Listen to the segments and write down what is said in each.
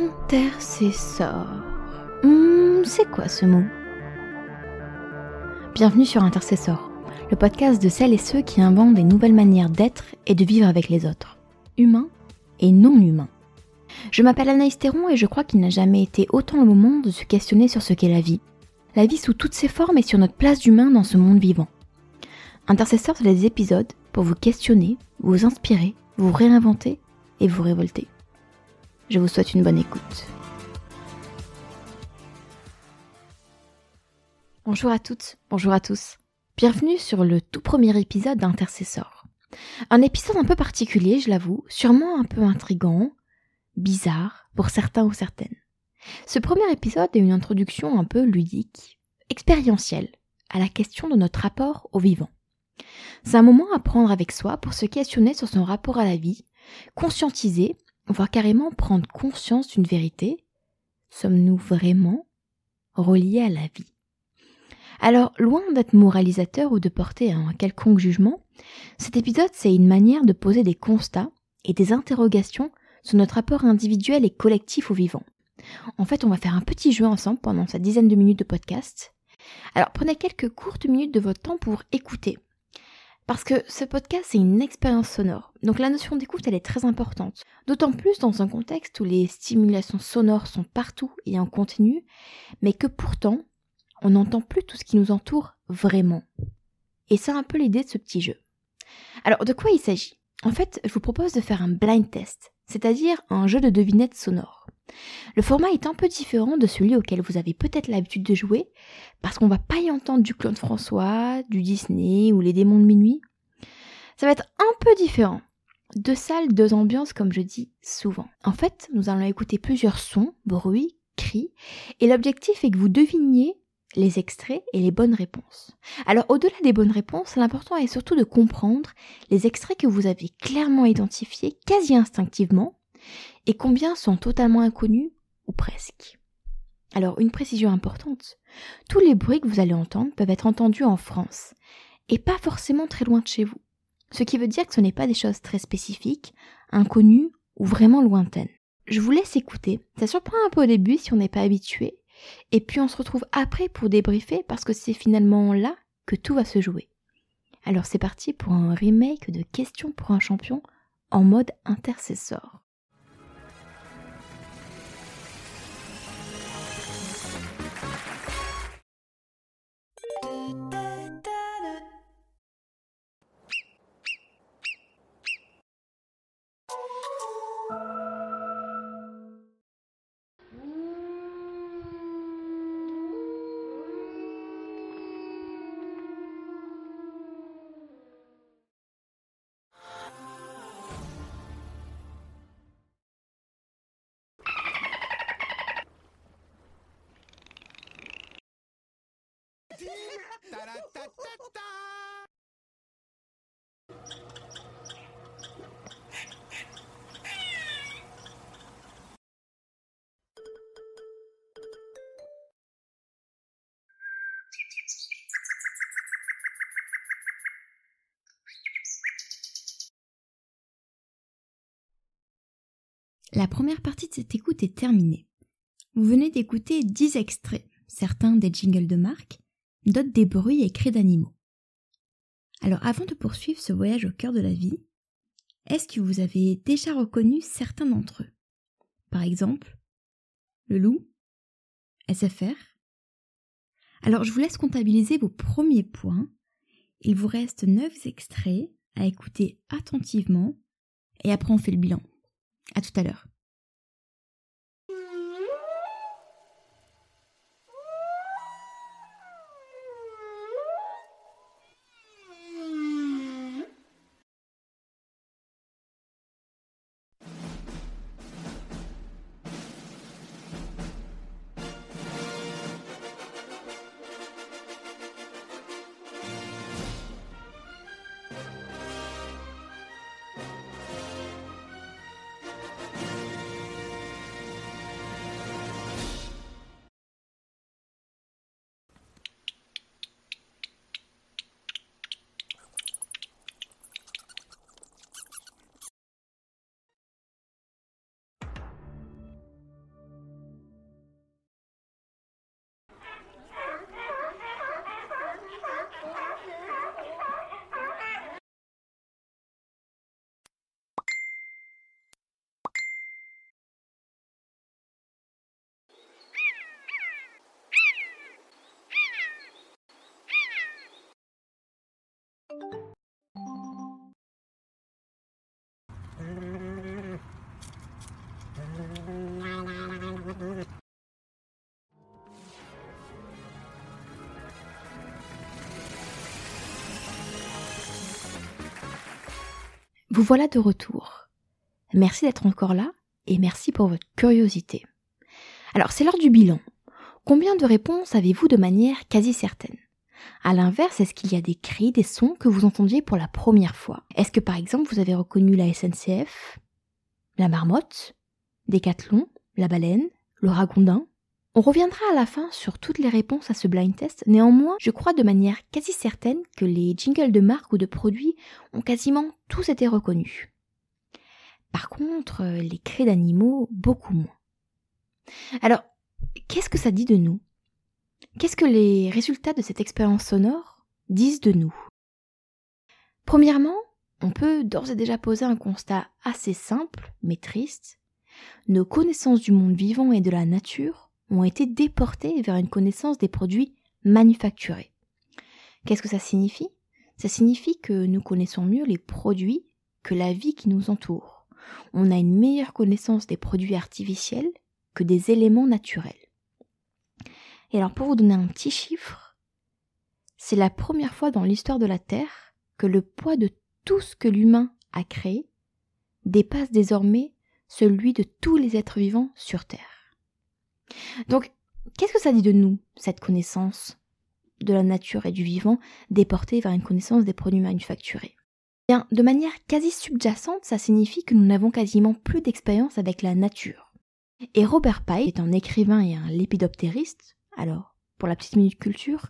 Intercessor. Hmm, c'est quoi ce mot? Bienvenue sur Intercessor, le podcast de celles et ceux qui inventent des nouvelles manières d'être et de vivre avec les autres, humains et non humains. Je m'appelle Anaïs Théron et je crois qu'il n'a jamais été autant le moment de se questionner sur ce qu'est la vie. La vie sous toutes ses formes et sur notre place d'humain dans ce monde vivant. Intercessor, c'est des épisodes pour vous questionner, vous inspirer, vous réinventer et vous révolter. Je vous souhaite une bonne écoute. Bonjour à toutes, bonjour à tous. Bienvenue sur le tout premier épisode d'Intercessor. Un épisode un peu particulier, je l'avoue, sûrement un peu intrigant, bizarre pour certains ou certaines. Ce premier épisode est une introduction un peu ludique, expérientielle, à la question de notre rapport au vivant. C'est un moment à prendre avec soi pour se questionner sur son rapport à la vie, conscientiser voire carrément prendre conscience d'une vérité. Sommes-nous vraiment reliés à la vie? Alors, loin d'être moralisateur ou de porter un quelconque jugement, cet épisode c'est une manière de poser des constats et des interrogations sur notre rapport individuel et collectif au vivant. En fait, on va faire un petit jeu ensemble pendant cette dizaine de minutes de podcast. Alors prenez quelques courtes minutes de votre temps pour écouter, parce que ce podcast, c'est une expérience sonore. Donc la notion d'écoute, elle est très importante. D'autant plus dans un contexte où les stimulations sonores sont partout et en continu, mais que pourtant, on n'entend plus tout ce qui nous entoure vraiment. Et c'est un peu l'idée de ce petit jeu. Alors, de quoi il s'agit? En fait, je vous propose de faire un blind test, c'est-à-dire un jeu de devinettes sonores. Le format est un peu différent de celui auquel vous avez peut-être l'habitude de jouer, parce qu'on va pas y entendre du Claude François, du Disney ou les démons de minuit. Ça va être un peu différent. Deux salles, deux ambiances, comme je dis souvent. En fait, nous allons écouter plusieurs sons, bruits, cris, et l'objectif est que vous deviniez les extraits et les bonnes réponses. Alors au-delà des bonnes réponses, l'important est surtout de comprendre les extraits que vous avez clairement identifiés quasi instinctivement et combien sont totalement inconnus ou presque. Alors une précision importante, tous les bruits que vous allez entendre peuvent être entendus en France et pas forcément très loin de chez vous, ce qui veut dire que ce n'est pas des choses très spécifiques, inconnues ou vraiment lointaines. Je vous laisse écouter, ça surprend un peu au début si on n'est pas habitué, et puis on se retrouve après pour débriefer parce que c'est finalement là que tout va se jouer. Alors c'est parti pour un remake de Questions pour un champion en mode intercesseur. La première partie de cette écoute est terminée. Vous venez d'écouter 10 extraits, certains des jingles de marque, d'autres des bruits et cris d'animaux. Alors avant de poursuivre ce voyage au cœur de la vie, est-ce que vous avez déjà reconnu certains d'entre eux? Par exemple, le loup, SFR. Alors je vous laisse comptabiliser vos premiers points. Il vous reste 9 extraits à écouter attentivement et après on fait le bilan. À tout à l'heure. Vous voilà de retour. Merci d'être encore là et merci pour votre curiosité. Alors c'est l'heure du bilan. Combien de réponses avez-vous de manière quasi certaine? À l'inverse, est-ce qu'il y a des cris, des sons que vous entendiez pour la première fois? Est-ce que par exemple vous avez reconnu la SNCF, la marmotte, Décathlon, la baleine, le ragondin? On reviendra à la fin sur toutes les réponses à ce blind test, néanmoins, je crois de manière quasi certaine que les jingles de marque ou de produits ont quasiment tous été reconnus. Par contre, les cris d'animaux, beaucoup moins. Alors, qu'est-ce que ça dit de nous? Qu'est-ce que les résultats de cette expérience sonore disent de nous? Premièrement, on peut d'ores et déjà poser un constat assez simple, mais triste. Nos connaissances du monde vivant et de la nature ont été déportés vers une connaissance des produits manufacturés. Qu'est-ce que ça signifie? Ça signifie que nous connaissons mieux les produits que la vie qui nous entoure. On a une meilleure connaissance des produits artificiels que des éléments naturels. Et alors pour vous donner un petit chiffre, c'est la première fois dans l'histoire de la Terre que le poids de tout ce que l'humain a créé dépasse désormais celui de tous les êtres vivants sur Terre. Donc, qu'est-ce que ça dit de nous, cette connaissance de la nature et du vivant déportée vers une connaissance des produits manufacturés? Bien, de manière quasi subjacente, ça signifie que nous n'avons quasiment plus d'expérience avec la nature. Et Robert Pye est un écrivain et un lépidoptériste. Alors, pour la petite minute culture,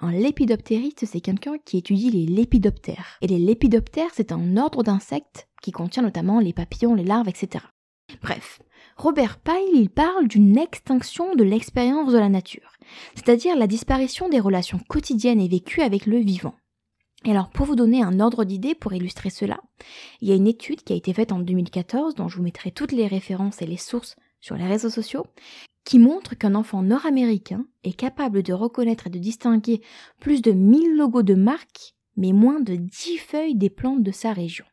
un lépidoptériste, c'est quelqu'un qui étudie les lépidoptères. Et les lépidoptères, c'est un ordre d'insectes qui contient notamment les papillons, les larves, etc. Bref, Robert Pyle il parle d'une extinction de l'expérience de la nature, c'est-à-dire la disparition des relations quotidiennes et vécues avec le vivant. Et alors, pour vous donner un ordre d'idée pour illustrer cela, il y a une étude qui a été faite en 2014, dont je vous mettrai toutes les références et les sources sur les réseaux sociaux, qui montre qu'un enfant nord-américain est capable de reconnaître et de distinguer plus de 1000 logos de marques, mais moins de 10 feuilles des plantes de sa région.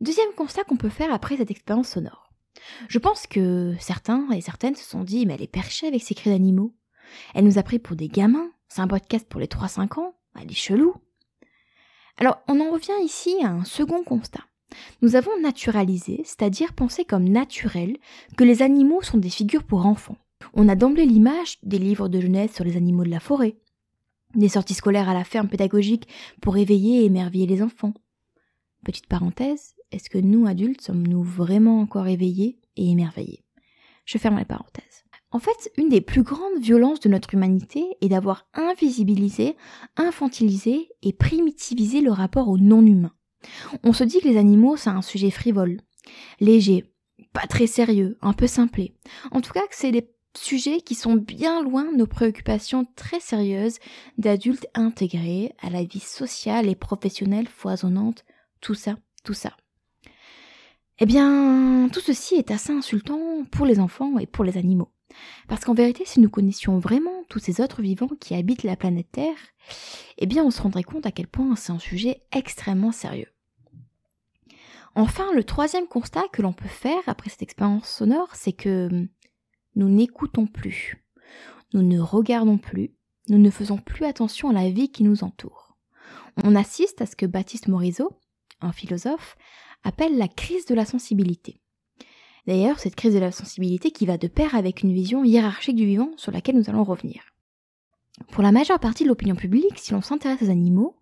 Deuxième constat qu'on peut faire après cette expérience sonore. Je pense que certains et certaines se sont dit, mais elle est perchée avec ses cris d'animaux. Elle nous a pris pour des gamins. C'est un podcast pour les 3-5 ans. Elle est chelou. Alors, on en revient ici à un second constat. Nous avons naturalisé, c'est-à-dire pensé comme naturel, que les animaux sont des figures pour enfants. On a d'emblée l'image des livres de jeunesse sur les animaux de la forêt, des sorties scolaires à la ferme pédagogique pour éveiller et émerveiller les enfants. Petite parenthèse, est-ce que nous, adultes, sommes-nous vraiment encore éveillés et émerveillés? Je ferme la parenthèse. En fait, une des plus grandes violences de notre humanité est d'avoir invisibilisé, infantilisé et primitivisé le rapport au non-humain. On se dit que les animaux, c'est un sujet frivole, léger, pas très sérieux, un peu simplé. En tout cas, que c'est des sujets qui sont bien loin nos préoccupations très sérieuses d'adultes intégrés à la vie sociale et professionnelle foisonnante, tout ça, tout ça. Eh bien, tout ceci est assez insultant pour les enfants et pour les animaux. Parce qu'en vérité, si nous connaissions vraiment tous ces autres vivants qui habitent la planète Terre, eh bien, on se rendrait compte à quel point c'est un sujet extrêmement sérieux. Enfin, le troisième constat que l'on peut faire après cette expérience sonore, c'est que nous n'écoutons plus, nous ne regardons plus, nous ne faisons plus attention à la vie qui nous entoure. On assiste à ce que Baptiste Morisot, un philosophe, appelle la crise de la sensibilité. D'ailleurs, cette crise de la sensibilité qui va de pair avec une vision hiérarchique du vivant sur laquelle nous allons revenir. Pour la majeure partie de l'opinion publique, si l'on s'intéresse aux animaux,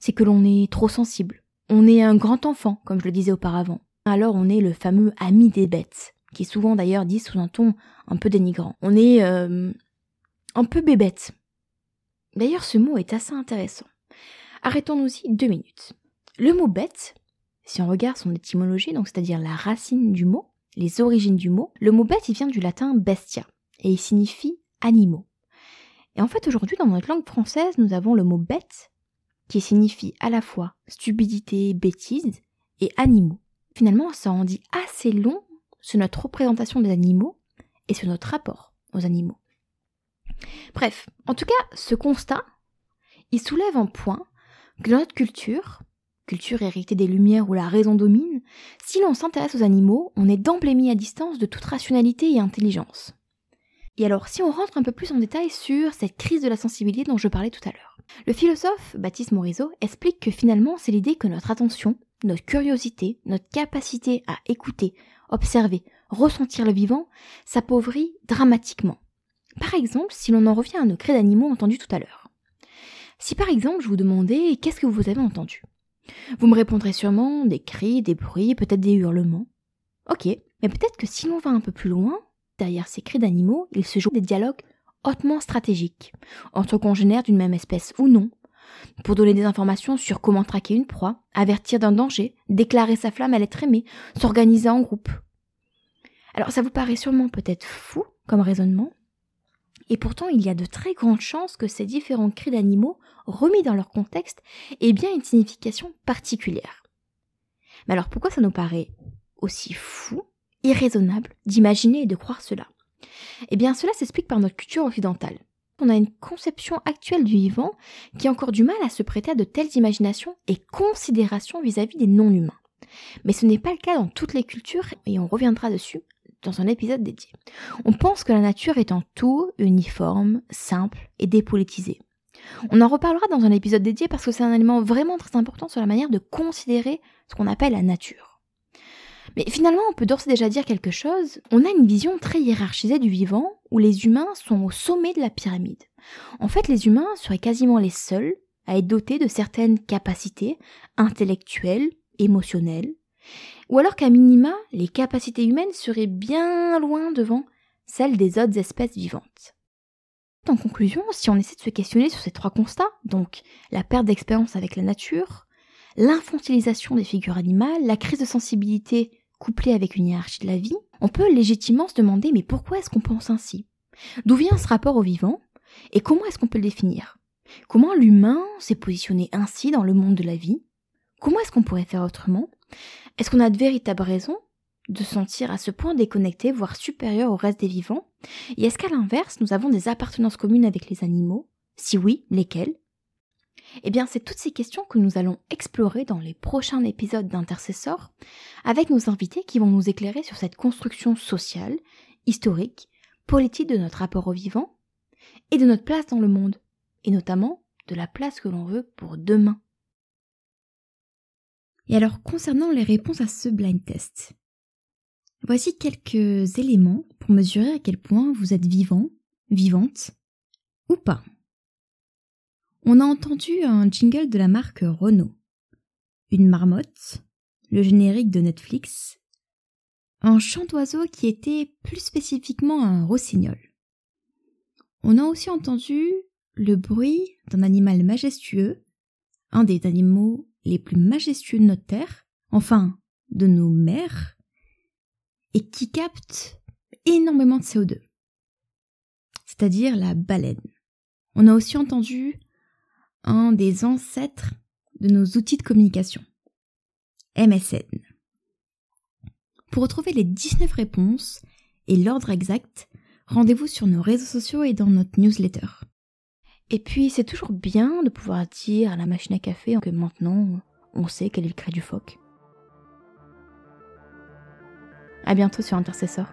c'est que l'on est trop sensible. On est un grand enfant, comme je le disais auparavant. Alors on est le fameux ami des bêtes, qui est souvent d'ailleurs dit sous un ton un peu dénigrant. On est euh, un peu bébête. D'ailleurs, ce mot est assez intéressant. Arrêtons-nous-y deux minutes. Le mot bête si on regarde son étymologie, donc c'est-à-dire la racine du mot, les origines du mot, le mot bête il vient du latin bestia et il signifie animaux. Et en fait aujourd'hui dans notre langue française nous avons le mot bête qui signifie à la fois stupidité, bêtise et animaux. Finalement ça en dit assez long sur notre représentation des animaux et sur notre rapport aux animaux. Bref, en tout cas ce constat il soulève un point que dans notre culture culture héritée des Lumières où la raison domine, si l'on s'intéresse aux animaux, on est d'emblée à distance de toute rationalité et intelligence. Et alors, si on rentre un peu plus en détail sur cette crise de la sensibilité dont je parlais tout à l'heure. Le philosophe Baptiste Morisot explique que finalement, c'est l'idée que notre attention, notre curiosité, notre capacité à écouter, observer, ressentir le vivant, s'appauvrit dramatiquement. Par exemple, si l'on en revient à nos cris d'animaux entendus tout à l'heure. Si par exemple je vous demandais qu'est-ce que vous avez entendu? Vous me répondrez sûrement des cris, des bruits, peut-être des hurlements. Ok, mais peut-être que si l'on va un peu plus loin, derrière ces cris d'animaux, il se joue des dialogues hautement stratégiques, entre congénères d'une même espèce ou non, pour donner des informations sur comment traquer une proie, avertir d'un danger, déclarer sa flamme à l'être aimé, s'organiser en groupe. Alors ça vous paraît sûrement peut-être fou comme raisonnement, et pourtant il y a de très grandes chances que ces différents cris d'animaux, remis dans leur contexte, aient bien une signification particulière. Mais alors pourquoi ça nous paraît aussi fou, irraisonnable d'imaginer et de croire cela? Eh bien cela s'explique par notre culture occidentale. On a une conception actuelle du vivant qui a encore du mal à se prêter à de telles imaginations et considérations vis-à-vis des non-humains. Mais ce n'est pas le cas dans toutes les cultures et on reviendra dessus dans un épisode dédié. On pense que la nature est en tout uniforme, simple et dépolitisée. On en reparlera dans un épisode dédié parce que c'est un élément vraiment très important sur la manière de considérer ce qu'on appelle la nature. Mais finalement, on peut d'ores et déjà dire quelque chose. On a une vision très hiérarchisée du vivant où les humains sont au sommet de la pyramide. En fait, les humains seraient quasiment les seuls à être dotés de certaines capacités intellectuelles, émotionnelles, ou alors qu'à minima, les capacités humaines seraient bien loin devant celles des autres espèces vivantes. En conclusion, si on essaie de se questionner sur ces trois constats, donc la perte d'expérience avec la nature, l'infantilisation des figures animales, la crise de sensibilité couplée avec une hiérarchie de la vie, on peut légitimement se demander mais pourquoi est-ce qu'on pense ainsi? D'où vient ce rapport au vivant? Et comment est-ce qu'on peut le définir? Comment l'humain s'est positionné ainsi dans le monde de la vie? Comment est-ce qu'on pourrait faire autrement? Est-ce qu'on a de véritables raisons de se sentir à ce point déconnecté, voire supérieur au reste des vivants? Et est-ce qu'à l'inverse, nous avons des appartenances communes avec les animaux? Si oui, lesquelles? Eh bien, c'est toutes ces questions que nous allons explorer dans les prochains épisodes d'Intercessor, avec nos invités qui vont nous éclairer sur cette construction sociale, historique, politique de notre rapport au vivant, et de notre place dans le monde, et notamment de la place que l'on veut pour demain. Et alors, concernant les réponses à ce blind test, voici quelques éléments pour mesurer à quel point vous êtes vivant, vivante ou pas. On a entendu un jingle de la marque Renault, une marmotte, le générique de Netflix, un chant d'oiseau qui était plus spécifiquement un rossignol. On a aussi entendu le bruit d'un animal majestueux, un des animaux les plus majestueux de notre Terre, enfin de nos mers, et qui captent énormément de CO2, c'est-à-dire la baleine. On a aussi entendu un des ancêtres de nos outils de communication, MSN. Pour retrouver les 19 réponses et l'ordre exact, rendez-vous sur nos réseaux sociaux et dans notre newsletter. Et puis, c'est toujours bien de pouvoir dire à la machine à café que maintenant, on sait quel est le cri du phoque. À bientôt sur Intercessor.